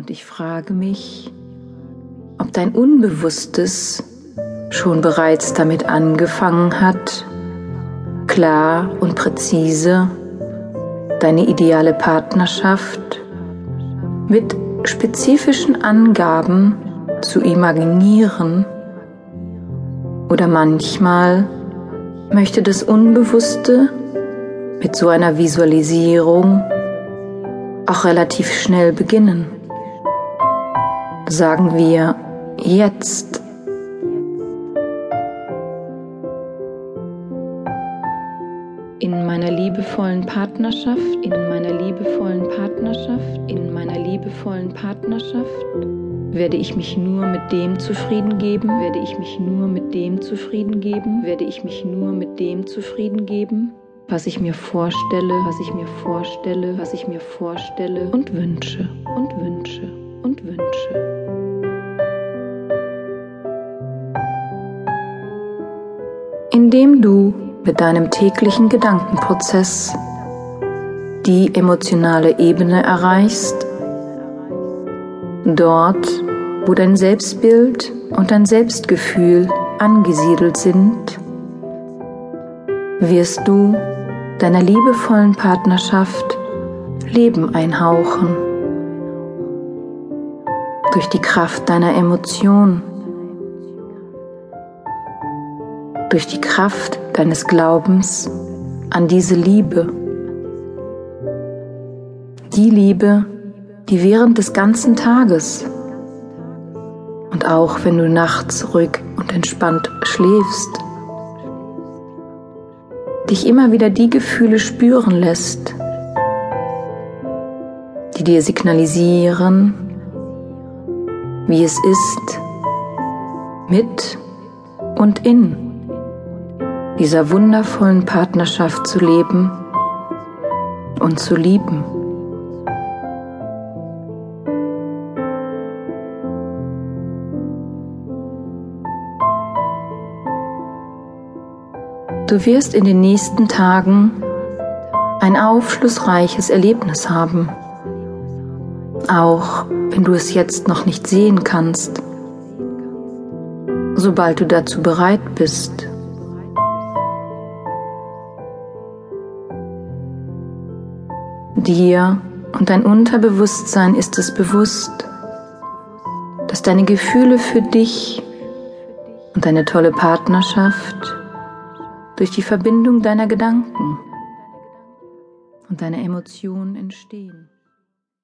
Und ich frage mich, ob dein Unbewusstes schon bereits damit angefangen hat, klar und präzise deine ideale Partnerschaft mit spezifischen Angaben zu imaginieren oder manchmal möchte das Unbewusste mit so einer Visualisierung auch relativ schnell beginnen. Sagen wir jetzt. In meiner liebevollen Partnerschaft, in meiner liebevollen Partnerschaft, in meiner liebevollen Partnerschaft werde ich mich nur mit dem zufrieden geben, werde ich mich nur mit dem zufrieden geben, werde ich mich nur mit dem zufrieden geben, was ich mir vorstelle, was ich mir vorstelle, was ich mir vorstelle und wünsche und wünsche Indem du mit deinem täglichen Gedankenprozess die emotionale Ebene erreichst, dort, wo dein Selbstbild und dein Selbstgefühl angesiedelt sind, wirst du deiner liebevollen Partnerschaft Leben einhauchen. Durch die Kraft deiner Emotion, durch die Kraft deines Glaubens an diese Liebe. Die Liebe, die während des ganzen Tages und auch wenn du nachts ruhig und entspannt schläfst, dich immer wieder die Gefühle spüren lässt, die dir signalisieren, wie es ist, mit und in dieser wundervollen Partnerschaft zu leben und zu lieben. Du wirst in den nächsten Tagen ein aufschlussreiches Erlebnis haben, auch wenn du es jetzt noch nicht sehen kannst. Sobald du dazu bereit bist, dir und dein Unterbewusstsein ist es bewusst, dass deine Gefühle für dich und deine tolle Partnerschaft durch die Verbindung deiner Gedanken und deiner Emotionen entstehen.